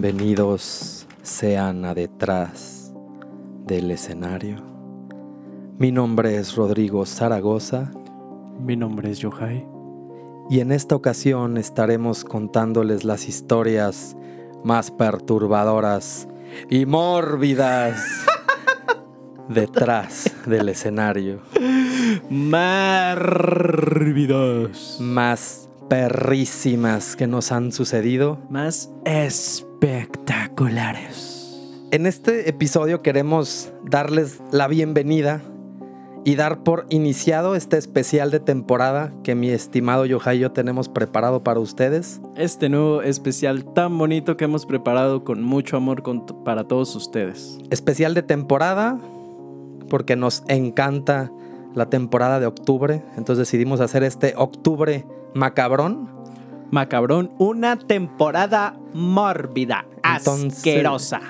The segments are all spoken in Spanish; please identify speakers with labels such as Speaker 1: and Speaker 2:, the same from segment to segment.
Speaker 1: Bienvenidos sean a detrás del escenario. Mi nombre es Rodrigo Zaragoza
Speaker 2: Mi nombre es Yohai.
Speaker 1: y en esta ocasión estaremos contándoles las historias más perturbadoras y mórbidas detrás del escenario.
Speaker 2: Márvidos.
Speaker 1: Más perrísimas que nos han sucedido
Speaker 2: Más espectaculares.
Speaker 1: En este episodio queremos darles la bienvenida y dar por iniciado este especial de temporada que mi estimado Yohai y yo tenemos preparado para ustedes.
Speaker 2: Este nuevo especial tan bonito que hemos preparado con mucho amor con- para todos ustedes.
Speaker 1: Especial de temporada porque nos encanta la temporada de octubre, entonces decidimos hacer este octubre macabrón.
Speaker 2: Macabrón, una temporada mórbida,
Speaker 1: Entonces-
Speaker 2: asquerosa,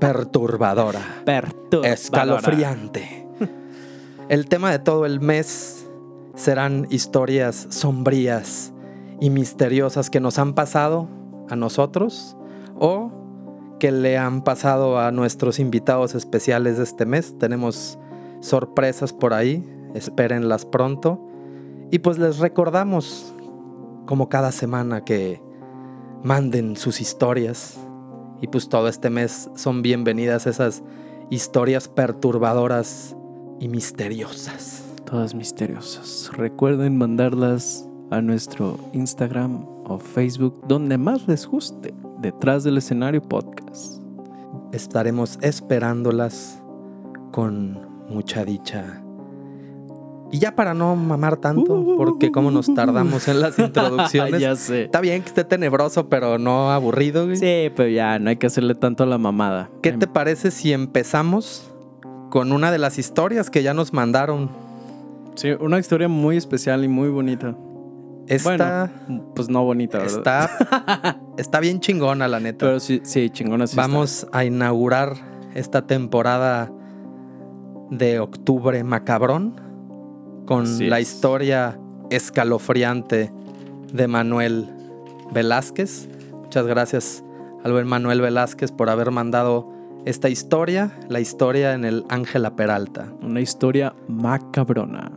Speaker 1: Perturbadora,
Speaker 2: perturbadora.
Speaker 1: escalofriante. El tema de todo el mes serán historias sombrías y misteriosas que nos han pasado a nosotros o que le han pasado a nuestros invitados especiales de este mes. Tenemos sorpresas por ahí, espérenlas pronto. Y pues les recordamos, como cada semana, que manden sus historias. Y pues todo este mes son bienvenidas esas historias perturbadoras y misteriosas.
Speaker 2: Todas misteriosas. Recuerden mandarlas a nuestro Instagram o Facebook, donde más les guste, detrás del escenario podcast.
Speaker 1: Estaremos esperándolas con mucha dicha. Y ya para no mamar tanto, porque como nos tardamos en las introducciones.
Speaker 2: ya sé.
Speaker 1: Está bien que esté tenebroso, pero no aburrido. güey.
Speaker 2: Sí, pero ya, no hay que hacerle tanto a la mamada.
Speaker 1: ¿Qué te parece si empezamos con una de las historias que ya nos mandaron?
Speaker 2: Sí, una historia muy especial y muy bonita.
Speaker 1: Esta
Speaker 2: Bueno, pues no bonita, ¿verdad?
Speaker 1: está, está bien chingona, la neta.
Speaker 2: Pero sí, sí, chingona sí
Speaker 1: Vamos a inaugurar esta temporada de octubre macabrón con
Speaker 2: Así
Speaker 1: la
Speaker 2: es.
Speaker 1: historia escalofriante de Manuel Velázquez. Muchas gracias al buen Manuel Velázquez por haber mandado esta historia, la historia en el Ángela Peralta.
Speaker 2: Una historia macabrona.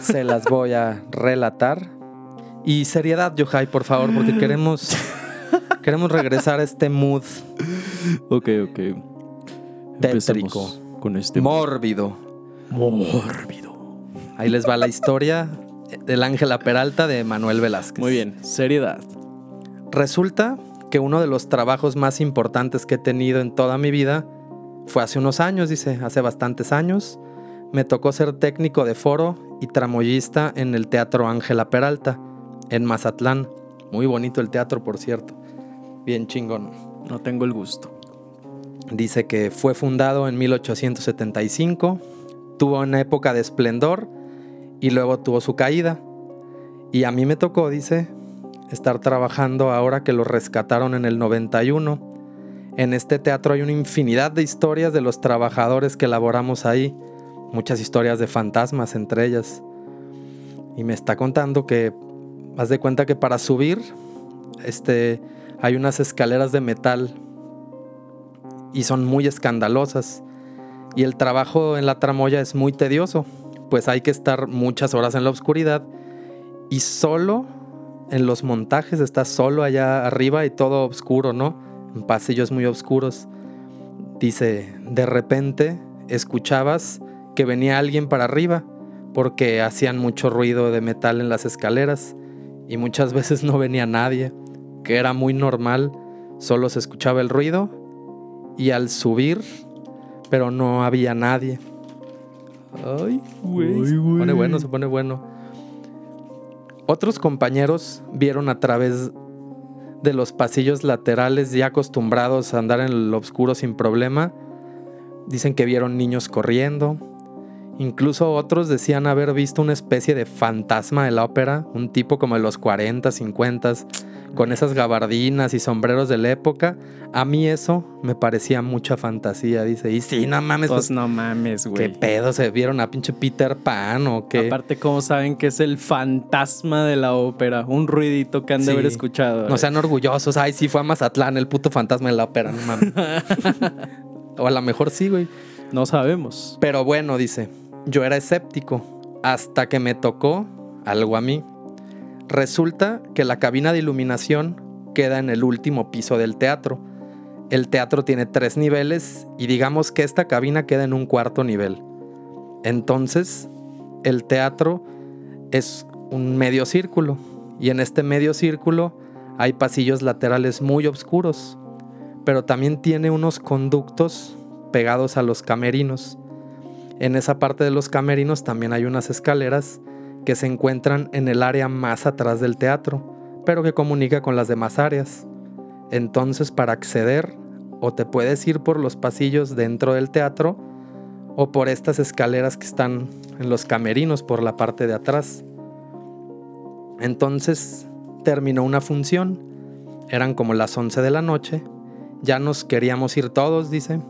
Speaker 1: Se las voy a relatar. Y seriedad, Yohai, por favor, porque queremos, queremos regresar a este mood
Speaker 2: Ok, ok.
Speaker 1: Tétrico.
Speaker 2: Con este
Speaker 1: mórbido.
Speaker 2: mórbido.
Speaker 1: Ahí les va la historia del Ángela Peralta de Manuel Velázquez.
Speaker 2: Muy bien, seriedad.
Speaker 1: Resulta que uno de los trabajos más importantes que he tenido en toda mi vida fue hace unos años, dice, hace bastantes años. Me tocó ser técnico de foro y tramoyista en el Teatro Ángela Peralta, en Mazatlán. Muy bonito el teatro, por cierto. Bien chingón.
Speaker 2: No tengo el gusto.
Speaker 1: Dice que fue fundado en 1875, tuvo una época de esplendor y luego tuvo su caída. Y a mí me tocó, dice, estar trabajando ahora que lo rescataron en el 91. En este teatro hay una infinidad de historias de los trabajadores que laboramos ahí, muchas historias de fantasmas entre ellas. Y me está contando que, haz de cuenta que para subir, este, hay unas escaleras de metal y son muy escandalosas. Y el trabajo en la tramoya es muy tedioso, pues hay que estar muchas horas en la oscuridad y solo en los montajes está solo allá arriba y todo oscuro, ¿no? En pasillos muy oscuros. Dice, de repente escuchabas que venía alguien para arriba porque hacían mucho ruido de metal en las escaleras y muchas veces no venía nadie, que era muy normal, solo se escuchaba el ruido y al subir, pero no había nadie. Ay, güey. Se pone bueno, se pone bueno. Otros compañeros vieron a través de los pasillos laterales ya acostumbrados a andar en lo oscuro sin problema. Dicen que vieron niños corriendo. Incluso otros decían haber visto una especie de fantasma de la ópera, un tipo como de los 40, 50, con esas gabardinas y sombreros de la época. A mí eso me parecía mucha fantasía, dice. Y sí, no mames,
Speaker 2: Pues
Speaker 1: pues,
Speaker 2: no mames,
Speaker 1: ¿qué
Speaker 2: güey.
Speaker 1: pedo? ¿Se vieron a pinche Peter Pan o qué?
Speaker 2: Aparte, ¿cómo saben que es el fantasma de la ópera? Un ruidito que han de haber escuchado.
Speaker 1: No sean orgullosos. Ay, sí, fue a Mazatlán, el puto fantasma de la ópera, no mames. o a lo mejor sí, güey.
Speaker 2: No sabemos.
Speaker 1: Pero bueno, dice, yo era escéptico hasta que me tocó algo a mí. Resulta que la cabina de iluminación queda en el último piso del teatro. El teatro tiene tres niveles y digamos que esta cabina queda en un cuarto nivel. Entonces, el teatro es un medio círculo y en este medio círculo hay pasillos laterales muy oscuros, pero también tiene unos conductos pegados a los camerinos. En esa parte de los camerinos también hay unas escaleras que se encuentran en el área más atrás del teatro, pero que comunica con las demás áreas. Entonces para acceder, o te puedes ir por los pasillos dentro del teatro, o por estas escaleras que están en los camerinos por la parte de atrás. Entonces terminó una función, eran como las 11 de la noche, ya nos queríamos ir todos, dice.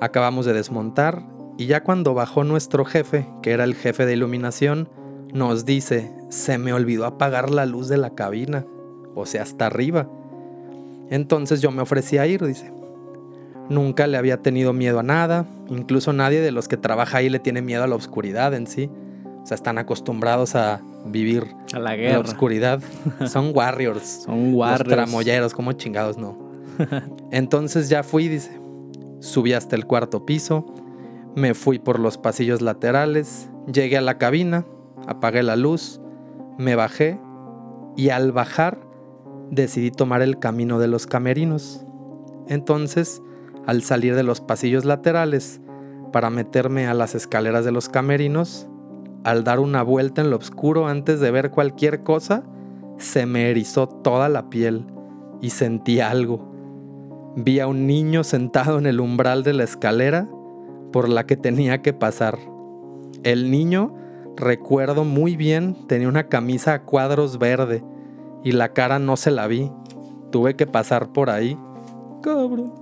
Speaker 1: Acabamos de desmontar y ya cuando bajó nuestro jefe, que era el jefe de iluminación, nos dice, se me olvidó apagar la luz de la cabina, o sea, hasta arriba. Entonces yo me ofrecí a ir, dice. Nunca le había tenido miedo a nada, incluso nadie de los que trabaja ahí le tiene miedo a la oscuridad en sí. O sea, están acostumbrados a vivir
Speaker 2: A la guerra.
Speaker 1: oscuridad. Son warriors.
Speaker 2: Son
Speaker 1: Los
Speaker 2: warriors.
Speaker 1: tramoyeros, como chingados no. Entonces ya fui, dice. Subí hasta el cuarto piso, me fui por los pasillos laterales, llegué a la cabina, apagué la luz, me bajé y al bajar decidí tomar el camino de los camerinos. Entonces, al salir de los pasillos laterales para meterme a las escaleras de los camerinos, al dar una vuelta en lo oscuro antes de ver cualquier cosa, se me erizó toda la piel y sentí algo. Vi a un niño sentado en el umbral de la escalera por la que tenía que pasar. El niño, recuerdo muy bien, tenía una camisa a cuadros verde y la cara no se la vi. Tuve que pasar por ahí. Cabrón.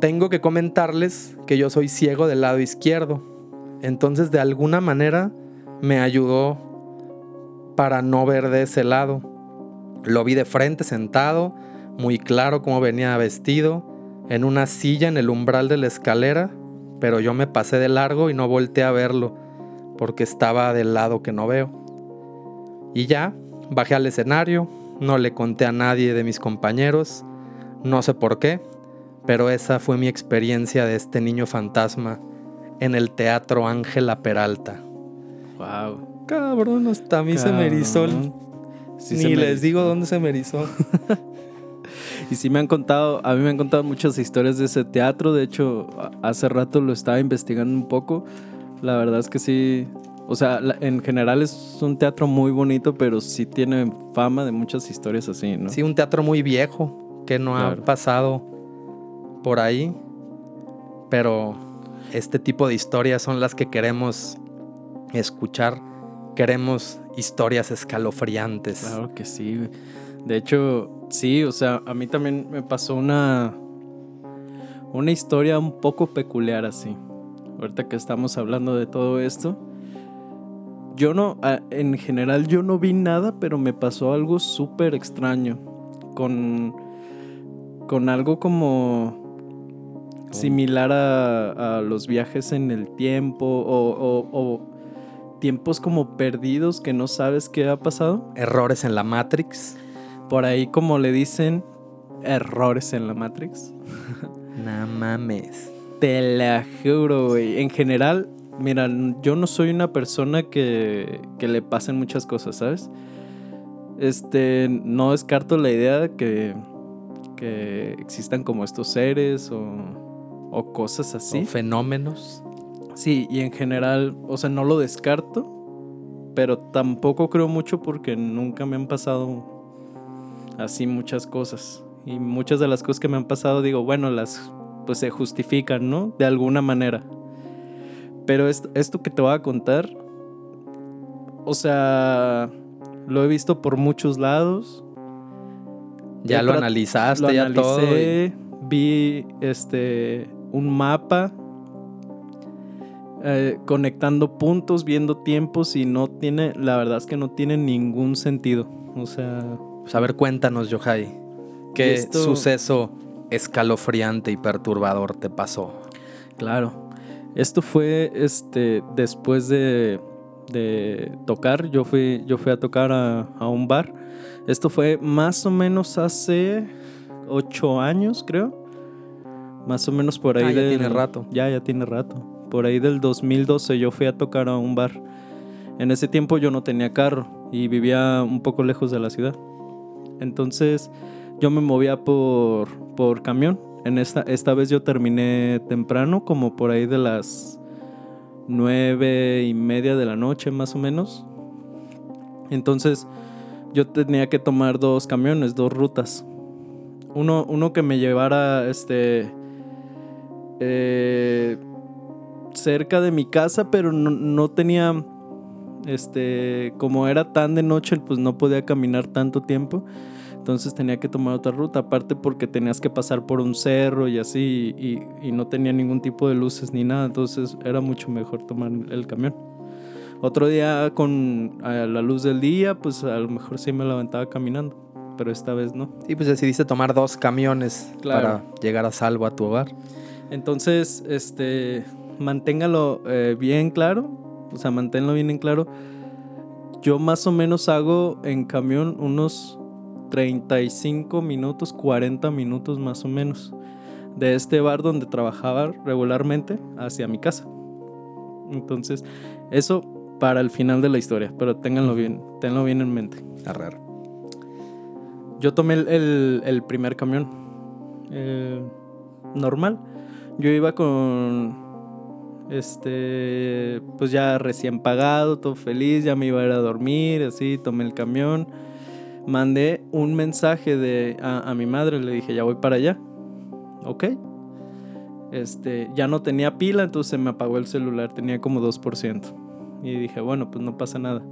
Speaker 1: Tengo que comentarles que yo soy ciego del lado izquierdo. Entonces de alguna manera me ayudó para no ver de ese lado. Lo vi de frente sentado, muy claro cómo venía vestido, en una silla en el umbral de la escalera, pero yo me pasé de largo y no volteé a verlo, porque estaba del lado que no veo. Y ya, bajé al escenario, no le conté a nadie de mis compañeros, no sé por qué, pero esa fue mi experiencia de este niño fantasma en el Teatro Ángela Peralta.
Speaker 2: Wow.
Speaker 1: Cabrón, hasta a mí se me erizó el...
Speaker 2: Sí
Speaker 1: Ni les
Speaker 2: erizó.
Speaker 1: digo dónde se me erizó.
Speaker 2: Y sí me han contado, a mí me han contado muchas historias de ese teatro. De hecho, hace rato lo estaba investigando un poco. La verdad es que sí. O sea, en general es un teatro muy bonito, pero sí tiene fama de muchas historias así, ¿no?
Speaker 1: Sí, un teatro muy viejo que no
Speaker 2: Claro.
Speaker 1: ha pasado por ahí. Pero este tipo de historias son las que queremos escuchar. Queremos historias escalofriantes.
Speaker 2: Claro que sí. De hecho, sí, o sea, a mí también me pasó una una historia un poco peculiar así. Ahorita que estamos hablando de todo esto, yo no, en general yo no vi nada, pero me pasó algo súper extraño con con algo como similar a, a los viajes en el tiempo o, o- o tiempos como perdidos que no sabes qué ha pasado.
Speaker 1: Errores en la Matrix.
Speaker 2: Por ahí, como le dicen, errores en la Matrix.
Speaker 1: No mames.
Speaker 2: Te la juro, güey. En general, mira, yo no soy una persona que, que le pasen muchas cosas, ¿sabes? Este, no descarto la idea de que, que existan como estos seres o, o cosas así.
Speaker 1: Son fenómenos.
Speaker 2: Sí, y en general, o sea, no lo descarto, pero tampoco creo mucho porque nunca me han pasado así muchas cosas. Y muchas de las cosas que me han pasado, digo, bueno, las pues se justifican, ¿no? De alguna manera. Pero esto, esto que te voy a contar, o sea, lo he visto por muchos lados
Speaker 1: Ya lo analizaste,
Speaker 2: lo
Speaker 1: ya
Speaker 2: analicé, Vi este un mapa. eh, conectando puntos, viendo tiempos y no tiene, la verdad es que no tiene ningún sentido. O sea,
Speaker 1: Pues a ver, cuéntanos, Yohai. ¿Qué
Speaker 2: Esto-
Speaker 1: suceso escalofriante y perturbador te pasó?
Speaker 2: Claro. Esto fue este después de, de tocar. Yo fui, yo fui a tocar a, a un bar. Esto fue más o menos hace ocho años, creo. Más o menos por ahí.
Speaker 1: Ah, ya
Speaker 2: del-
Speaker 1: tiene rato.
Speaker 2: Ya, ya tiene rato. Por ahí del 2012 yo fui a tocar a un bar. En ese tiempo yo no tenía carro y vivía un poco lejos de la ciudad. Entonces yo me movía por, por camión. En esta, esta vez yo terminé temprano, como por ahí de las nueve y media de la noche más o menos. Entonces yo tenía que tomar dos camiones, dos rutas. Uno, uno que me llevara este eh, cerca de mi casa, pero no, no tenía este como era tan de noche, pues no podía caminar tanto tiempo. Entonces tenía que tomar otra ruta, aparte porque tenías que pasar por un cerro y así, y, y no tenía ningún tipo de luces ni nada, entonces era mucho mejor tomar el camión. Otro día con a la luz del día, pues a lo mejor sí me levantaba caminando, pero esta vez no.
Speaker 1: Y pues decidiste tomar dos camiones
Speaker 2: Claro.
Speaker 1: para llegar a salvo a tu hogar.
Speaker 2: Entonces, este, manténgalo eh, bien claro, o sea, manténlo bien en claro. Yo más o menos hago en camión unos 35 minutos, 40 minutos más o menos, de este bar donde trabajaba regularmente hacia mi casa. Entonces, eso para el final de la historia, pero ténganlo bien, ténganlo bien en mente.
Speaker 1: Arrer.
Speaker 2: Yo tomé el, el- el primer camión. eh, normal. Yo iba con. Este. Pues ya recién pagado, todo feliz. Ya me iba a ir a dormir, así. Tomé el camión. Mandé un mensaje de, a, a mi madre. Le dije, ya voy para allá. Ok. Este. Ya no tenía pila, entonces se me apagó el celular. Tenía como 2%. Y dije, bueno, pues no pasa nada.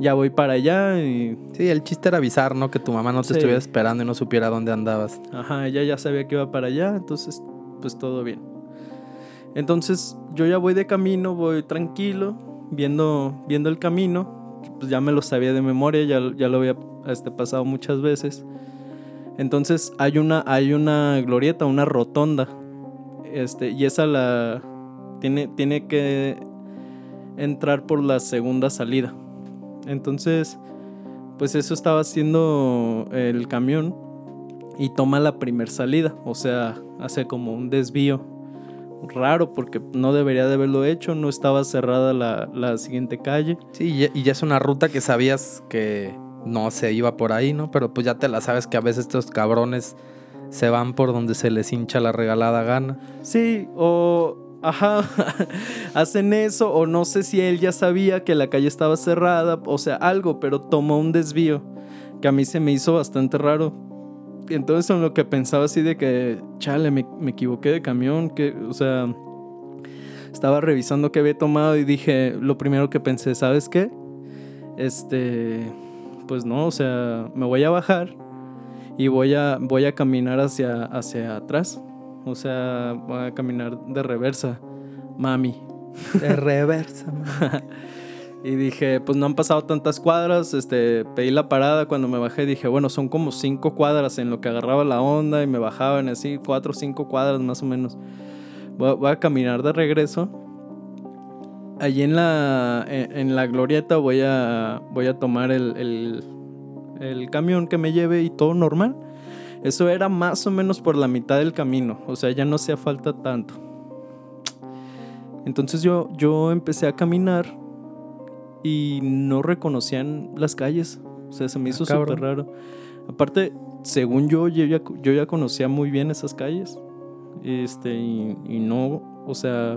Speaker 2: Ya voy para allá y
Speaker 1: Sí, el chiste era avisar, ¿no? Que tu mamá no te
Speaker 2: Sí.
Speaker 1: estuviera esperando y no supiera dónde andabas.
Speaker 2: Ajá, ella ya sabía que iba para allá, entonces pues todo bien. Entonces yo ya voy de camino, voy tranquilo, viendo, viendo el camino, pues ya me lo sabía de memoria, ya, ya lo había este, pasado muchas veces. Entonces hay una, hay una glorieta, una rotonda, este, y esa la tiene, tiene que entrar por la segunda salida. Entonces, pues eso estaba haciendo el camión y toma la primer salida, o sea, hace como un desvío raro porque no debería de haberlo hecho, no estaba cerrada la, la siguiente calle.
Speaker 1: Sí, y ya- y ya es una ruta que sabías que no se iba por ahí, ¿no? Pero pues ya te la sabes que a veces estos cabrones se van por donde se les hincha la regalada gana.
Speaker 2: Sí, o ajá, hacen eso, o no sé si él ya sabía que la calle estaba cerrada, o sea, algo, pero tomó un desvío que a mí se me hizo bastante raro. Entonces, en lo que pensaba así de que, chale, me, me equivoqué de camión, que, o sea, estaba revisando qué había tomado y dije, lo primero que pensé, ¿sabes qué? Este, pues no, o sea, me voy a bajar y voy a, voy a caminar hacia, hacia atrás. O sea, voy a caminar de reversa, mami.
Speaker 1: De reversa, man.
Speaker 2: Y dije, pues no han pasado tantas cuadras, este, pedí la parada cuando me bajé, dije, bueno, son como cinco cuadras en lo que agarraba la onda y me bajaban así, cuatro o cinco cuadras más o menos. Voy a, voy a caminar de regreso. Allí en la, en, en la glorieta voy a, voy a tomar el, el, el camión que me lleve y todo normal. Eso era más o menos por la mitad del camino, o sea, ya no hacía falta tanto. Entonces yo, yo empecé a caminar y no reconocían las calles. O sea, se me hizo
Speaker 1: Ah, cabrón.
Speaker 2: súper raro. Aparte, según yo, yo ya, yo ya conocía muy bien esas calles. Este, y, y no, o sea,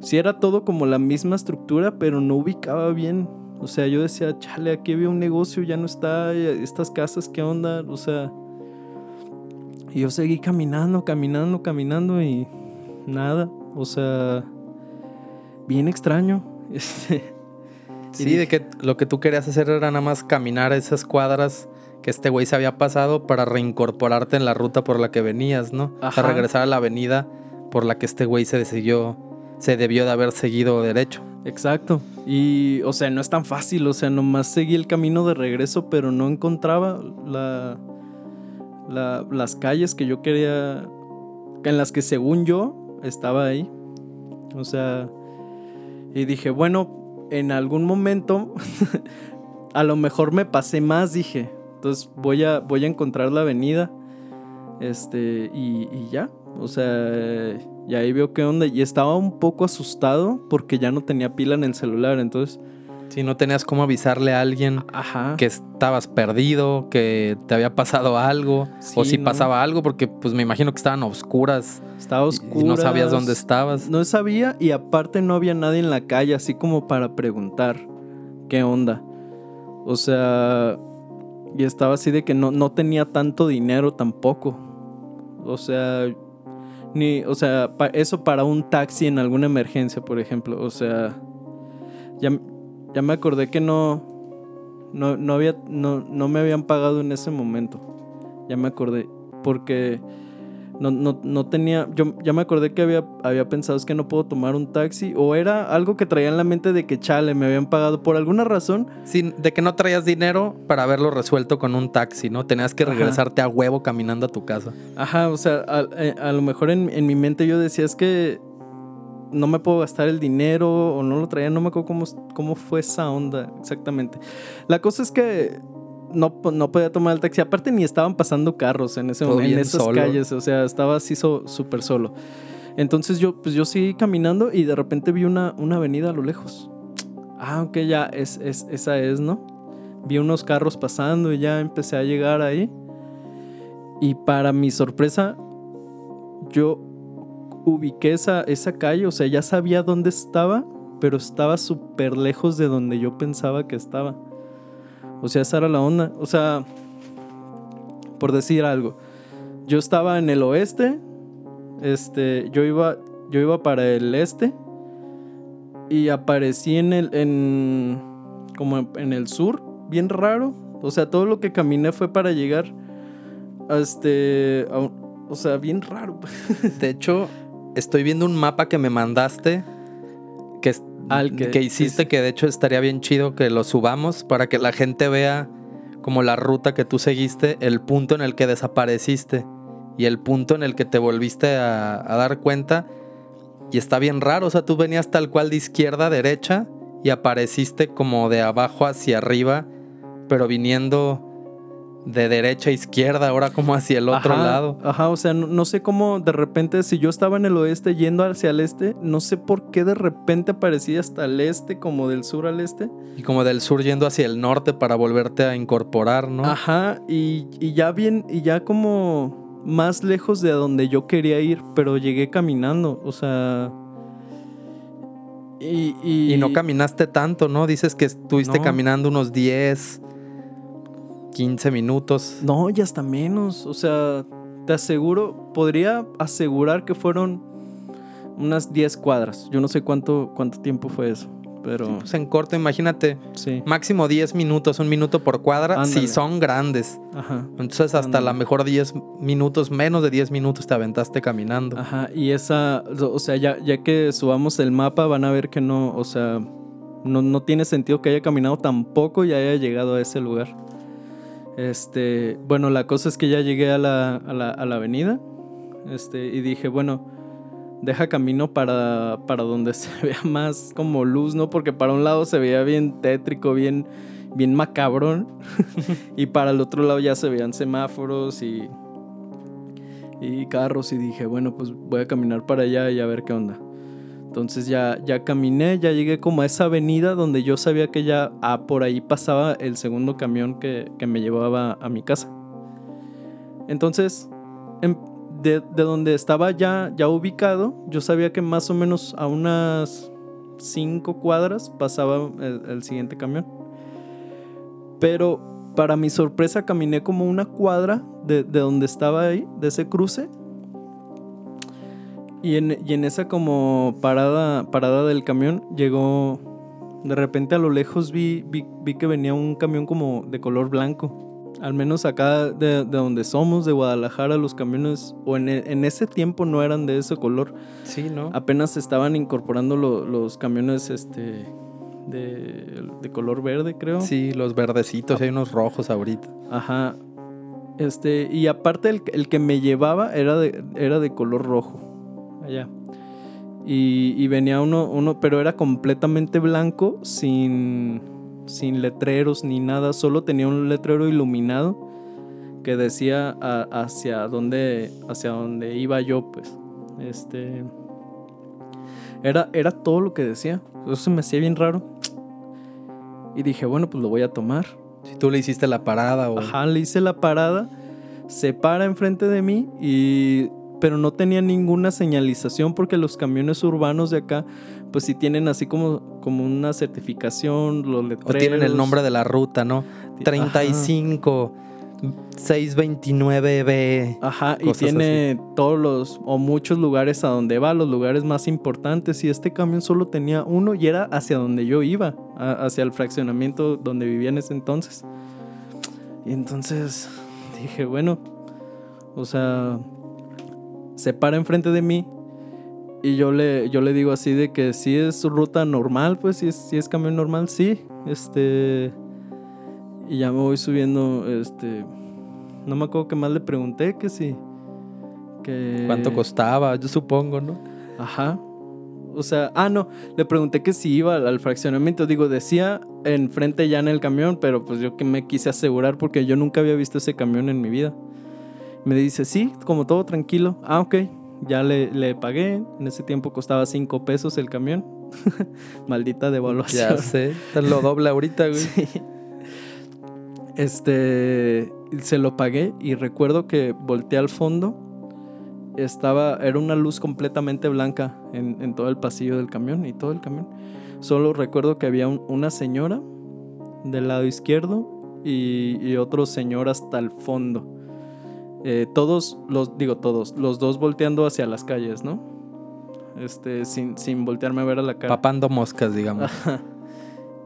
Speaker 2: sí era todo como la misma estructura, pero no ubicaba bien. O sea, yo decía, chale, aquí había un negocio, ya no está, y estas casas, ¿qué onda? O sea, y yo seguí caminando, caminando, caminando y nada. O sea, bien extraño. Este,
Speaker 1: Sí, de que lo que tú querías hacer era nada más caminar esas cuadras que este güey se había pasado para reincorporarte en la ruta por la que venías, ¿no?
Speaker 2: Ajá.
Speaker 1: A regresar a la avenida por la que este güey se decidió, se debió de haber seguido derecho.
Speaker 2: Exacto. Y, o sea, no es tan fácil. O sea, nomás seguí el camino de regreso, pero no encontraba la, la- las calles que yo quería, en las que según yo estaba ahí. O sea, y dije, bueno, en algún momento, a lo mejor me pasé más, dije. Entonces voy a, voy a encontrar la avenida. Este, y, y ya. O sea, y ahí veo qué onda. Y estaba un poco asustado porque ya no tenía pila en el celular. Entonces,
Speaker 1: Si no tenías cómo avisarle a alguien
Speaker 2: ajá.
Speaker 1: que estabas perdido, que te había pasado algo, o si
Speaker 2: no.
Speaker 1: pasaba algo, porque pues me imagino que estaban a oscuras
Speaker 2: Estaba oscuro.
Speaker 1: y no sabías dónde estabas.
Speaker 2: No sabía y aparte no había nadie en la calle así como para preguntar qué onda. O sea, y estaba así de que no, no tenía tanto dinero tampoco. O sea, ni, o sea, pa- eso para un taxi en alguna emergencia, por ejemplo. O sea, ya, ya me acordé que no, no, no había, no, no me habían pagado en ese momento. Ya me acordé. Porque no, no, no tenía. Yo ya me acordé que había, había pensado es que no puedo tomar un taxi. O era algo que traía en la mente de que chale, me habían pagado por alguna razón.
Speaker 1: Sí, de que no traías dinero para haberlo resuelto con un taxi, ¿no? Tenías que
Speaker 2: Ajá.
Speaker 1: regresarte a huevo caminando a tu casa.
Speaker 2: Ajá, o sea, a, eh, a lo mejor en, en mi mente yo decía es que no me puedo gastar el dinero o no lo traía, no me acuerdo cómo, cómo fue esa onda exactamente. La cosa es que no, no podía tomar el taxi, aparte ni estaban pasando carros en ese
Speaker 1: Todo
Speaker 2: en esas
Speaker 1: solo.
Speaker 2: calles, o sea, estaba así so- súper solo. Entonces yo, pues yo seguí caminando y de repente vi una, una avenida a lo lejos. Ah, ok, ya, es, es, esa es, ¿no? Vi unos carros pasando y ya empecé a llegar ahí. Y para mi sorpresa, yo ubiqué esa, esa calle, o sea, ya sabía dónde estaba, pero estaba súper lejos de donde yo pensaba que estaba. O sea, esa era la onda. O sea, por decir algo, yo estaba en el oeste, este, yo iba, yo iba para el este y aparecí en el, en, como en el sur, bien raro. O sea, todo lo que caminé fue para llegar a este, a un- o sea, bien raro.
Speaker 1: De hecho, estoy viendo un mapa que me mandaste
Speaker 2: Al que-
Speaker 1: hiciste, que de hecho estaría bien chido que lo subamos para que la gente vea como la ruta que tú seguiste, el punto en el que desapareciste y el punto en el que te volviste a, a dar cuenta. Y está bien raro, o sea, tú venías tal cual de izquierda a derecha y apareciste como de abajo hacia arriba, pero viniendo de derecha a izquierda, ahora como hacia el otro
Speaker 2: Ajá,
Speaker 1: lado.
Speaker 2: Ajá, o sea, no, no sé cómo de repente, si yo estaba en el oeste yendo hacia el este, no sé por qué de repente aparecí hasta el este, como del sur al este.
Speaker 1: Y como del sur yendo hacia el norte para volverte a incorporar, ¿no?
Speaker 2: Ajá, y, y ya bien, y ya como más lejos de donde yo quería ir, pero llegué caminando, o sea... Y, y,
Speaker 1: Y no caminaste tanto, ¿no? Dices que estuviste
Speaker 2: No.
Speaker 1: caminando unos 10, 15 minutos.
Speaker 2: No, y hasta menos. O sea, te aseguro, podría asegurar que fueron unas 10 cuadras. Yo no sé cuánto, cuánto tiempo fue eso, pero
Speaker 1: Pues en corto, imagínate,
Speaker 2: sí.
Speaker 1: máximo 10 minutos, un minuto por cuadra,
Speaker 2: Ándale.
Speaker 1: si son grandes.
Speaker 2: Ajá.
Speaker 1: Entonces hasta
Speaker 2: Ándale.
Speaker 1: la mejor 10 minutos, menos de 10 minutos te aventaste caminando.
Speaker 2: Ajá, y esa, o sea, ya, ya que subamos el mapa van a ver que no, o sea, no, no tiene sentido que haya caminado tan poco y haya llegado a ese lugar. Este, bueno, la cosa es que ya llegué a la, a la, avenida, este, y dije, bueno, deja camino para, para donde se vea más como luz, ¿no? Porque para un lado se veía bien tétrico, bien, bien macabrón, y para el otro lado ya se veían semáforos y, y carros y dije, bueno, pues voy a caminar para allá y a ver qué onda. Entonces ya, ya caminé, ya llegué como a esa avenida donde yo sabía que ya ah, por ahí pasaba el segundo camión que, que me llevaba a mi casa. Entonces, em- de, de donde estaba ya, ya ubicado, yo sabía que más o menos a unas cinco cuadras pasaba el, el siguiente camión. Pero para mi sorpresa caminé como una cuadra de, de donde estaba ahí, de ese cruce. Y en, y en esa como parada, parada del camión llegó, de repente a lo lejos vi, vi, vi que venía un camión como de color blanco. Al menos acá de, de donde somos, de Guadalajara, los camiones, o en, e- en ese tiempo no eran de ese color.
Speaker 1: Sí, ¿no?
Speaker 2: Apenas estaban incorporando lo- los camiones este, de, de color verde, creo.
Speaker 1: Sí, los verdecitos, hay unos rojos ahorita.
Speaker 2: Ajá. Este, y aparte el, el que me llevaba era de, era de color rojo. Allá. Y, y venía uno, uno, pero era completamente blanco, sin, sin letreros ni nada. Solo tenía un letrero iluminado que decía a- hacia dónde, hacia dónde iba yo, pues. Este. Era, era todo lo que decía. Eso se me hacía bien raro. Y dije, bueno, pues lo voy a tomar.
Speaker 1: Si tú le hiciste la parada o...
Speaker 2: Ajá, le hice la parada, se para enfrente de mí y pero no tenía ninguna señalización porque los camiones urbanos de acá pues sí tienen así como, como una certificación, los
Speaker 1: O
Speaker 2: letreros.
Speaker 1: tienen el nombre de la ruta, ¿no?
Speaker 2: Ajá.
Speaker 1: 35, 629B.
Speaker 2: Ajá, y tiene todos los o muchos lugares a donde va, los lugares más importantes y este camión solo tenía uno y era hacia donde yo iba, a- hacia el fraccionamiento donde vivía en ese entonces. Y entonces dije, bueno, o sea, se para enfrente de mí y yo le, yo le digo así de que si es ruta normal, pues si es, si es camión normal, sí. Este. Y ya me voy subiendo, este. No me acuerdo qué más le pregunté, que sí. Que...
Speaker 1: ¿Cuánto costaba? Yo supongo, ¿no?
Speaker 2: Ajá. O sea, ah, no, le pregunté que si iba al, al fraccionamiento. Digo, decía enfrente ya en el camión, pero pues yo que me quise asegurar porque yo nunca había visto ese camión en mi vida. Me dice, sí, como todo tranquilo. Ah, ok. Ya le, le pagué. En ese tiempo costaba 5 pesos el camión. Maldita devaluación.
Speaker 1: Ya sé. Lo doble ahorita, güey.
Speaker 2: Sí. Este, se lo pagué y recuerdo que volteé al fondo. Estaba, era una luz completamente blanca en, en todo el pasillo del camión y todo el camión. Solo recuerdo que había un- una señora del lado izquierdo y, y otro señor hasta el fondo. Eh, todos, los, digo todos, los dos volteando hacia las calles, ¿no? Este, sin, sin voltearme a ver a la cara.
Speaker 1: Papando moscas, digamos.
Speaker 2: Ajá.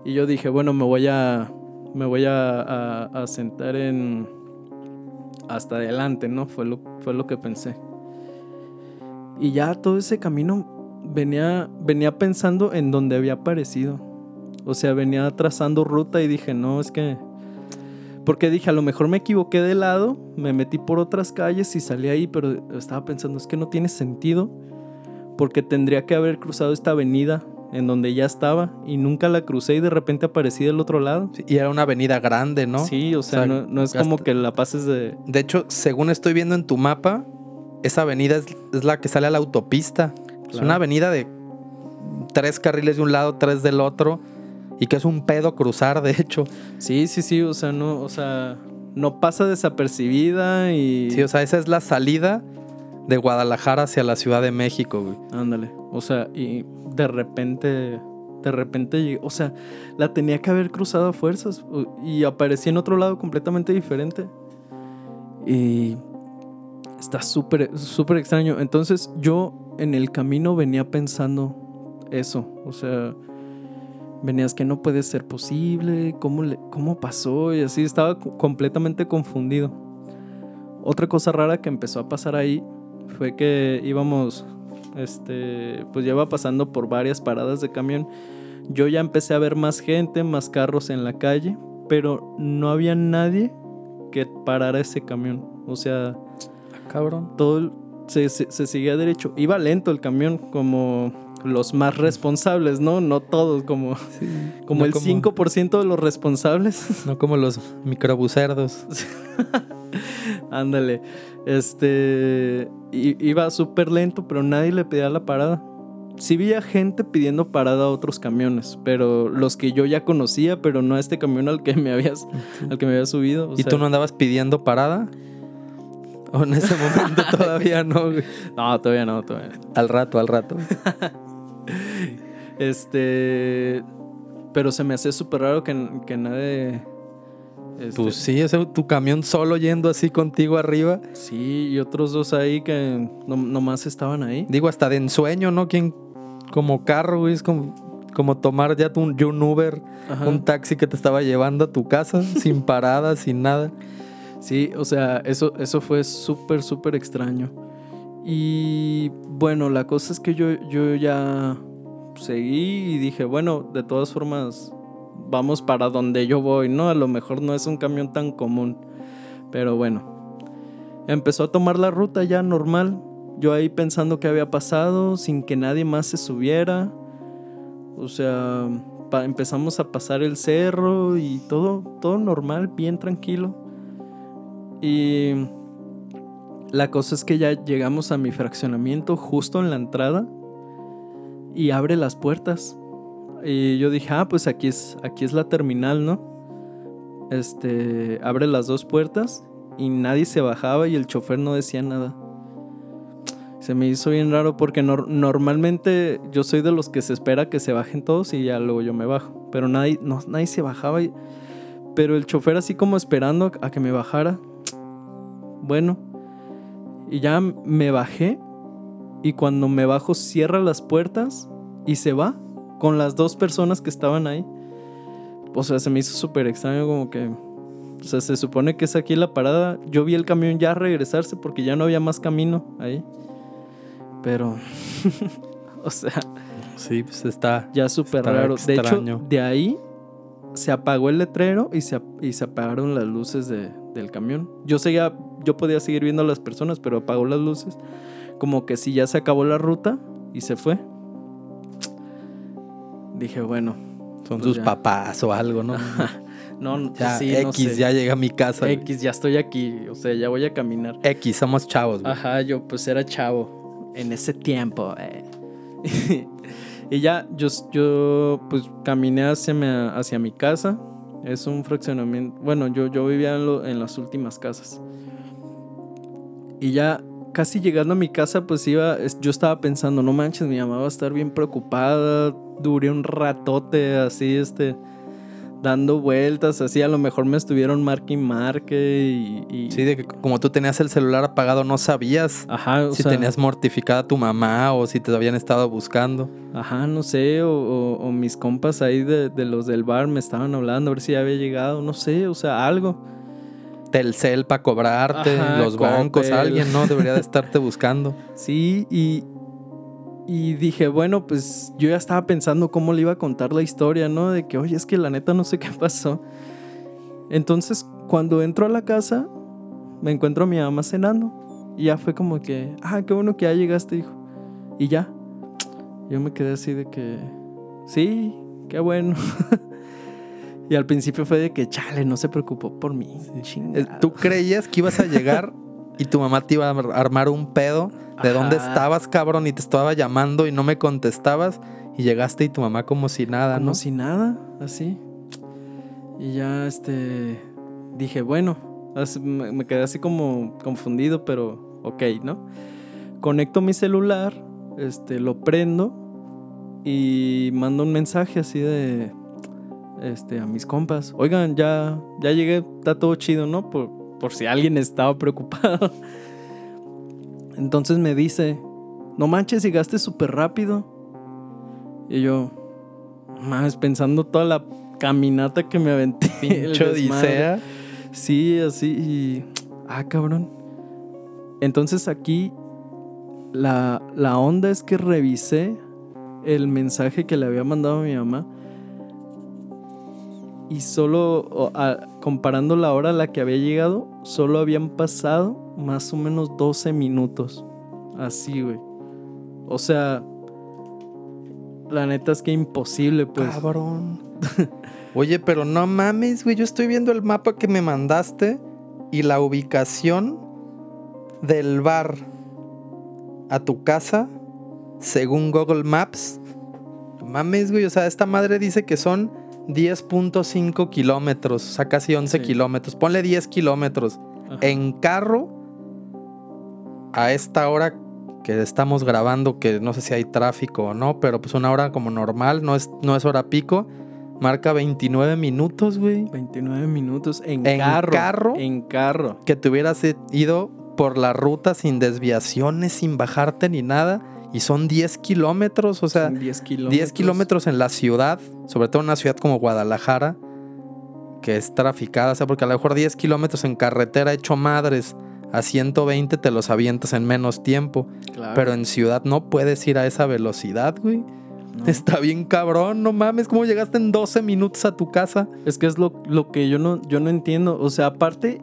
Speaker 2: Y yo dije, bueno, me voy a. Me voy a, a- a sentar en. Hasta adelante, ¿no? Fue lo, fue lo que pensé. Y ya todo ese camino venía, venía pensando en donde había aparecido. O sea, venía trazando ruta y dije, no, es que. Porque dije, a lo mejor me equivoqué de lado, me metí por otras calles y salí ahí, pero estaba pensando, es que no tiene sentido. Porque tendría que haber cruzado esta avenida en donde ya estaba y nunca la crucé y de repente aparecí del otro lado.
Speaker 1: Sí, Y era una avenida grande, ¿no?
Speaker 2: Sí, o sea,
Speaker 1: O sea,
Speaker 2: no, no es como que la pases de...
Speaker 1: De hecho, según estoy viendo en tu mapa, esa avenida es, es la que sale a la autopista. Es una avenida de tres carriles de un lado, tres del otro. Y que es un pedo cruzar, de hecho.
Speaker 2: Sí, sí, sí, o sea, no, o sea, no pasa desapercibida y...
Speaker 1: Sí, o sea, esa es la salida de Guadalajara hacia la Ciudad de México, güey.
Speaker 2: Ándale, o sea, y de repente, de repente, llegué- o sea, la tenía que haber cruzado a fuerzas y aparecí en otro lado completamente diferente. Y está súper, súper extraño. Entonces yo en el camino venía pensando eso, o sea, venías que no puede ser posible, ¿cómo, le- cómo pasó? Y así estaba co- completamente confundido. Otra cosa rara que empezó a pasar ahí fue que íbamos, este, pues ya iba pasando por varias paradas de camión. Yo ya empecé a ver más gente, más carros en la calle, pero no había nadie que parara ese camión. O sea,
Speaker 1: Cabrón.
Speaker 2: todo se, se, se seguía derecho. Iba lento el camión, como los más responsables, ¿no? No todos, como, como
Speaker 1: No
Speaker 2: el 5% de los responsables.
Speaker 1: No como los microbucerdos.
Speaker 2: Ándale. Este. Iba súper lento, pero nadie le pedía la parada. Sí veía gente pidiendo parada a otros camiones, pero los que yo ya conocía, pero no a este camión al que me habías, al que me había subido. o
Speaker 1: ¿Y
Speaker 2: sea,
Speaker 1: tú no andabas pidiendo parada? ¿O en ese momento todavía no, güey?
Speaker 2: No, todavía no, todavía no.
Speaker 1: Al rato, al rato.
Speaker 2: Este. Pero se me hacía súper raro que, que nadie. este,
Speaker 1: Pues sí, ese, tu camión solo yendo así contigo arriba.
Speaker 2: Sí, y otros dos ahí que no- nomás estaban ahí.
Speaker 1: Digo, hasta de ensueño, ¿no? ¿Quién como carro, güey? Es como... como tomar ya tu, un Uber,
Speaker 2: Ajá.
Speaker 1: un taxi que te estaba llevando a tu casa, sin paradas, sin nada.
Speaker 2: Sí, o sea, eso, eso fue súper, súper extraño. Y bueno, la cosa es que yo, yo ya seguí y dije, bueno, de todas formas, vamos para donde yo voy, ¿no? A lo mejor no es un camión tan común. Pero bueno, empezó a tomar la ruta ya normal. Yo ahí pensando qué había pasado, sin que nadie más se subiera. O sea, empezamos a pasar el cerro y todo, todo normal, bien tranquilo. Y la cosa es que ya llegamos a mi fraccionamiento justo en la entrada y abre las puertas. Y yo dije, ah, pues aquí es, aquí es la terminal, ¿no? Este, abre las dos puertas y nadie se bajaba y el chofer no decía nada. Se me hizo bien raro porque nor- normalmente yo soy de los que se espera que se bajen todos y ya luego yo me bajo. Pero nadie, no, nadie se bajaba. y- pero el chofer así como esperando a que me bajara. Bueno. Y ya me bajé. Y cuando me bajo cierra las puertas y se va con las dos personas que estaban ahí. O sea, se me hizo súper extraño como que... O sea, se supone que es aquí la parada. Yo vi el camión ya regresarse porque ya no había más camino ahí. Pero... o sea,
Speaker 1: Sí, pues está.
Speaker 2: ya súper raro. De
Speaker 1: extraño.
Speaker 2: hecho, de ahí se apagó el letrero y se, y se apagaron las luces de- del camión. Yo seguía, yo podía seguir viendo a las personas, pero apagó las luces. Como que sí, ya se acabó la ruta y se fue. Dije, bueno,
Speaker 1: Son
Speaker 2: Pues
Speaker 1: sus
Speaker 2: ya.
Speaker 1: papás o algo, ¿no?
Speaker 2: no, no,
Speaker 1: ya,
Speaker 2: sí, no
Speaker 1: X,
Speaker 2: sé.
Speaker 1: ya llega a mi casa.
Speaker 2: X, ya estoy aquí, o sea, ya voy a caminar.
Speaker 1: X, somos chavos, güey.
Speaker 2: Ajá, yo pues era chavo en ese tiempo. eh. y ya, yo, yo pues caminé hacia mi, hacia mi casa. Es un fraccionamiento. Bueno, yo, yo vivía en, lo- en las últimas casas. Y ya casi llegando a mi casa, pues iba. Yo estaba pensando, no manches, mi mamá va a estar bien preocupada. Duré un ratote así, este. Dando vueltas, así a lo mejor me estuvieron marque y marque y... y-
Speaker 1: Sí, de que como tú tenías el celular apagado, no sabías
Speaker 2: Ajá, o
Speaker 1: si
Speaker 2: sea,
Speaker 1: tenías mortificada a tu mamá o si te habían estado buscando.
Speaker 2: Ajá, no sé, o, o- o mis compas ahí de, de los del bar me estaban hablando a ver si ya había llegado, no sé, o sea, algo.
Speaker 1: Telcel para cobrarte,
Speaker 2: Ajá,
Speaker 1: los bancos, alguien, ¿no? Debería de estarte buscando.
Speaker 2: Sí, y, y dije, bueno, pues yo ya estaba pensando cómo le iba a contar la historia, ¿no? De que, oye, es que la neta no sé qué pasó. Entonces, cuando entro a la casa, me encuentro a mi mamá cenando. Y ya fue como que, ah, qué bueno que ya llegaste, hijo. Y ya. Yo me quedé así de que, sí, qué bueno. y al principio fue de que, chale, no se preocupó por mí.
Speaker 1: Eh,
Speaker 2: chingado".
Speaker 1: Tú creías que ibas a llegar y tu mamá te iba a ar- armar un pedo de dónde estabas, cabrón, y te estaba llamando y no me contestabas y llegaste y tu mamá como si nada,
Speaker 2: como
Speaker 1: ¿no?
Speaker 2: si nada, así. Y ya, este, dije, bueno, me quedé así como confundido, pero ok, ¿no? Conecto mi celular, este, lo prendo y mando un mensaje así de, este, a mis compas. Oigan, ya, ya llegué, está todo chido, ¿no? Por, por si alguien estaba preocupado. Entonces me dice, no manches, llegaste súper rápido. Y yo, más pensando toda la caminata que me aventé.
Speaker 1: Pincho odisea.
Speaker 2: Sí, así. Y, ah, cabrón. Entonces aquí la, la onda es que revisé el mensaje que le había mandado a mi mamá. Y solo, a- comparando la hora a la que había llegado, solo habían pasado más o menos 12 minutos. Así, güey. O sea, la neta es que imposible, pues.
Speaker 1: Cabrón. Oye, pero no mames, güey. Yo estoy viendo el mapa que me mandaste y la ubicación del bar a tu casa, según Google Maps. No mames, güey. O sea, esta madre dice que son 10.5 kilómetros, o sea, casi 11
Speaker 2: Sí.
Speaker 1: kilómetros. Ponle 10 kilómetros.
Speaker 2: Ajá.
Speaker 1: En carro, a esta hora que estamos grabando, que no sé si hay tráfico o no, pero pues una hora como normal, no es, no es hora pico, marca 29 minutos, güey.
Speaker 2: 29 minutos en,
Speaker 1: ¿En
Speaker 2: carro,
Speaker 1: carro?
Speaker 2: En carro.
Speaker 1: Que te hubieras ido por la ruta sin desviaciones, sin bajarte ni nada, Y son 10 kilómetros, o sea,
Speaker 2: Son 10 kilómetros.
Speaker 1: 10 kilómetros en la ciudad, sobre todo en una ciudad como Guadalajara, que es traficada, o sea, porque a lo mejor 10 kilómetros en carretera hecho madres, a 120 te los avientas en menos tiempo,
Speaker 2: Claro.
Speaker 1: pero en ciudad no puedes ir a esa velocidad, güey.
Speaker 2: No.
Speaker 1: Está bien cabrón, no mames, ¿cómo llegaste en 12 minutos a tu casa?
Speaker 2: Es que es lo, lo que yo no, yo no entiendo. O sea, aparte,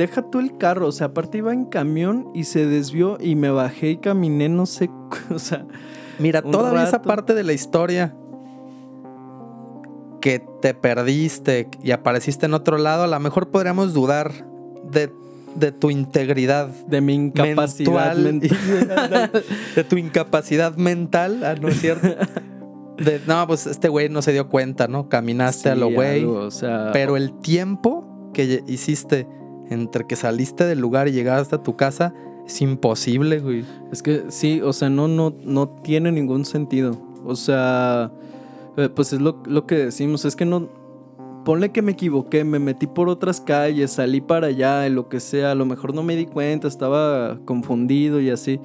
Speaker 2: deja tú el carro. O sea, aparte iba en camión y se desvió y me bajé y caminé, no sé. O sea,
Speaker 1: Mira, todavía esa
Speaker 2: rato.
Speaker 1: parte de la historia que te perdiste y apareciste en otro lado, a lo mejor podríamos dudar de, de tu integridad
Speaker 2: de mi incapacidad
Speaker 1: mental.
Speaker 2: mental.
Speaker 1: de tu incapacidad mental, ah, ¿no es cierto? De, no, pues este güey no se dio cuenta, ¿no? Caminaste a lo güey.
Speaker 2: algo, O sea,
Speaker 1: Pero el tiempo que hiciste entre que saliste del lugar y llegaste a tu casa es imposible, güey.
Speaker 2: Es que sí, o sea, no, no, no tiene ningún sentido. O sea, eh, pues es lo, lo que decimos, es que no... Ponle que me equivoqué, me metí por otras calles, salí para allá, y lo que sea, a lo mejor no me di cuenta, estaba confundido y así.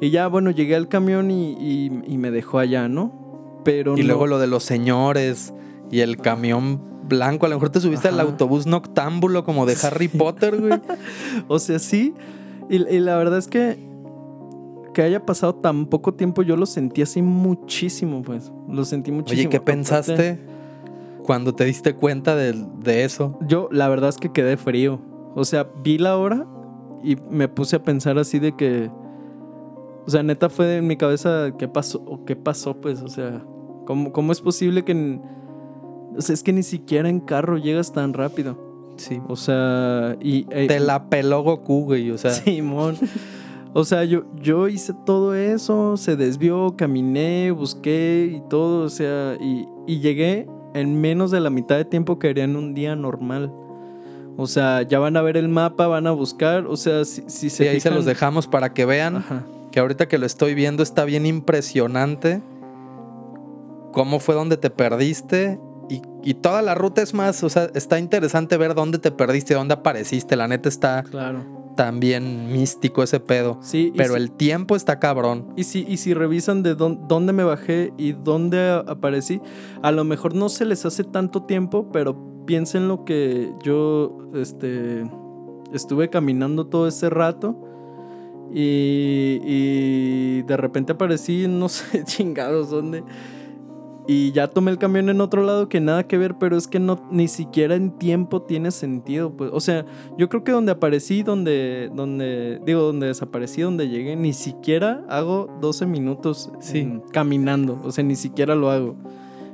Speaker 2: Y ya, bueno, llegué al camión y, y- y me dejó allá, ¿no? Pero
Speaker 1: Y
Speaker 2: no-
Speaker 1: luego lo de los señores y el camión blanco. A lo mejor te subiste al autobús noctámbulo como de Harry Potter, güey.
Speaker 2: O sea, sí. Y, y la verdad es que que haya pasado tan poco tiempo, yo lo sentí así muchísimo, pues. Lo sentí muchísimo.
Speaker 1: Oye, ¿qué
Speaker 2: Aparte-
Speaker 1: pensaste cuando te diste cuenta de, de eso?
Speaker 2: Yo, la verdad es que quedé frío. O sea, vi la hora y me puse a pensar así de que. O sea, neta fue en mi cabeza, ¿qué pasó? ¿O ¿Qué pasó, pues? O sea, ¿cómo, cómo es posible que. en- O sea, es que ni siquiera en carro llegas tan rápido.
Speaker 1: Sí.
Speaker 2: O sea, y. eh,
Speaker 1: Te la peló Goku, güey. O sea,
Speaker 2: Simón. O sea, yo, yo hice todo eso, se desvió, caminé, busqué y todo, o sea, y, y llegué en menos de la mitad de tiempo que haría en un día normal. O sea, ya van a ver el mapa, van a buscar, o sea, si, si se
Speaker 1: sí, ahí se los dejamos para que vean.
Speaker 2: Ajá.
Speaker 1: Que ahorita que lo estoy viendo está bien impresionante. Cómo fue donde te perdiste. Y, y toda la ruta es más, o sea, está interesante ver dónde te perdiste, dónde apareciste. La neta está
Speaker 2: Claro.
Speaker 1: también místico ese pedo.
Speaker 2: Sí,
Speaker 1: Pero
Speaker 2: si-
Speaker 1: el tiempo está cabrón.
Speaker 2: Y si, y si revisan de dón- dónde me bajé y dónde aparecí, a lo mejor no se les hace tanto tiempo, pero piensen lo que yo este, estuve caminando todo ese rato y, y de repente aparecí, no sé, chingados, dónde. Y ya tomé el camión en otro lado que nada que ver, pero es que no ni siquiera en tiempo tiene sentido, pues. O sea, yo creo que donde aparecí, donde donde digo, donde desaparecí, donde llegué, ni siquiera hago 12 minutos
Speaker 1: Sí.
Speaker 2: en- caminando, o sea, ni siquiera lo hago.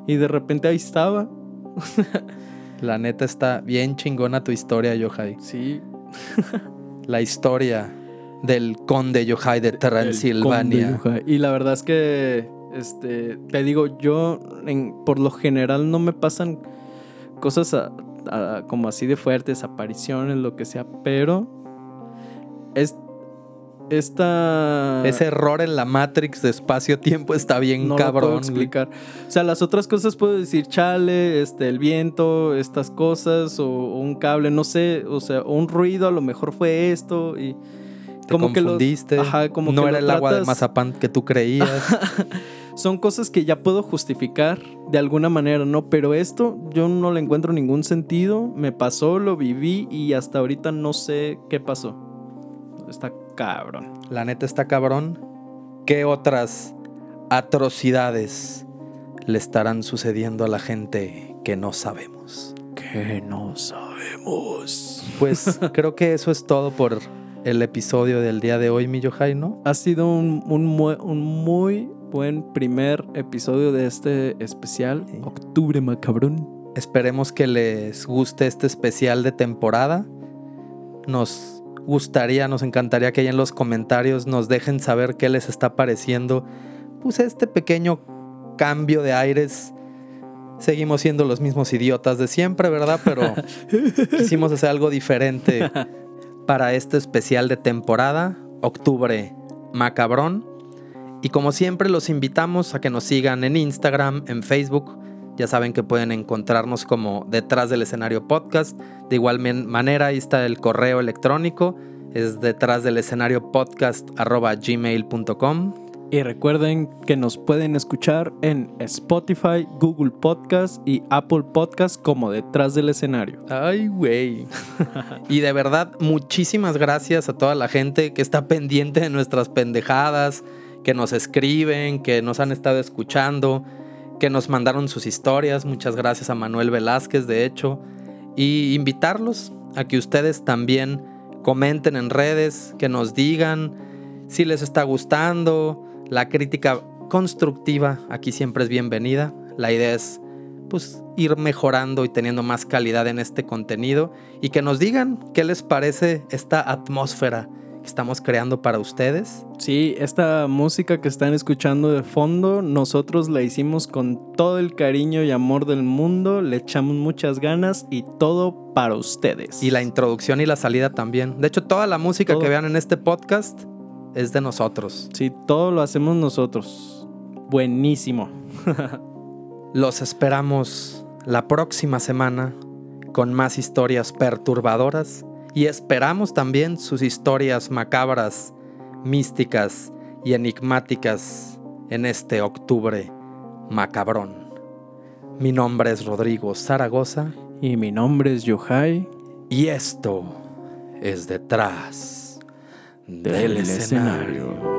Speaker 2: Y de repente ahí estaba.
Speaker 1: La neta está bien chingona tu historia, Yohai.
Speaker 2: Sí.
Speaker 1: La historia del conde Yohai de Transilvania.
Speaker 2: Y la verdad es que este te digo, yo en- por lo general no me pasan cosas a- a- como así de fuertes, apariciones, lo que sea, pero es esta
Speaker 1: Ese error en la Matrix de espacio-tiempo está bien
Speaker 2: no lo puedo
Speaker 1: cabrón.
Speaker 2: explicar. O sea, las otras cosas puedo decir, chale, este, el viento, estas cosas, o, o un cable, no sé, o sea, un ruido, a lo mejor fue esto, y
Speaker 1: Te
Speaker 2: como que lo-
Speaker 1: confundiste.
Speaker 2: ajá, como
Speaker 1: no
Speaker 2: que
Speaker 1: era el agua de mazapán que tú creías.
Speaker 2: son cosas que ya puedo justificar de alguna manera, ¿no? Pero esto yo no le encuentro ningún sentido, me pasó, lo viví y hasta ahorita no sé qué pasó. Está cabrón.
Speaker 1: La neta está cabrón. ¿Qué otras atrocidades le estarán sucediendo a la gente que no sabemos?
Speaker 2: Que no sabemos.
Speaker 1: Pues creo que eso es todo por el episodio del día de hoy, mi Yohai, ¿no?
Speaker 2: Ha sido un, un mu- un muy buen primer episodio de este especial.
Speaker 1: Sí.
Speaker 2: Octubre macabrón.
Speaker 1: Esperemos que les guste este especial de temporada. Nos gustaría, nos encantaría que ahí en los comentarios nos dejen saber qué les está pareciendo. Pues este pequeño cambio de aires. Seguimos siendo los mismos idiotas de siempre, ¿verdad? Pero quisimos hacer algo diferente para este especial de temporada, octubre macabrón. Y como siempre los invitamos a que nos sigan en Instagram, en Facebook. Ya saben que pueden encontrarnos como detrás del escenario podcast. De igual manera, ahí está el correo electrónico. Es detrás del escenario podcast arroba gmail.com.
Speaker 2: Y recuerden que nos pueden escuchar en Spotify, Google Podcast y Apple Podcast como detrás del escenario.
Speaker 1: Ay, güey. y de verdad, muchísimas gracias a toda la gente que está pendiente de nuestras pendejadas, que nos escriben, que nos han estado escuchando, que nos mandaron sus historias. Muchas gracias a Manuel Velázquez, de hecho. Y invitarlos a que ustedes también comenten en redes, que nos digan si les está gustando. La crítica constructiva aquí siempre es bienvenida. La idea es pues ir mejorando y teniendo más calidad en este contenido y que nos digan qué les parece esta atmósfera que estamos creando para ustedes.
Speaker 2: Sí, esta música que están escuchando de fondo, nosotros la hicimos con todo el cariño y amor del mundo, le echamos muchas ganas y todo para ustedes.
Speaker 1: Y la introducción y la salida también. De hecho, toda la música
Speaker 2: Todo.
Speaker 1: que vean en este podcast es de nosotros.
Speaker 2: Sí, todo lo hacemos nosotros. Buenísimo.
Speaker 1: Los esperamos la próxima semana con más historias perturbadoras y esperamos también sus historias macabras, místicas y enigmáticas en este octubre macabrón. Mi nombre es Rodrigo Zaragoza
Speaker 2: Y mi nombre es Yohai.
Speaker 1: y esto es detrás del escenario.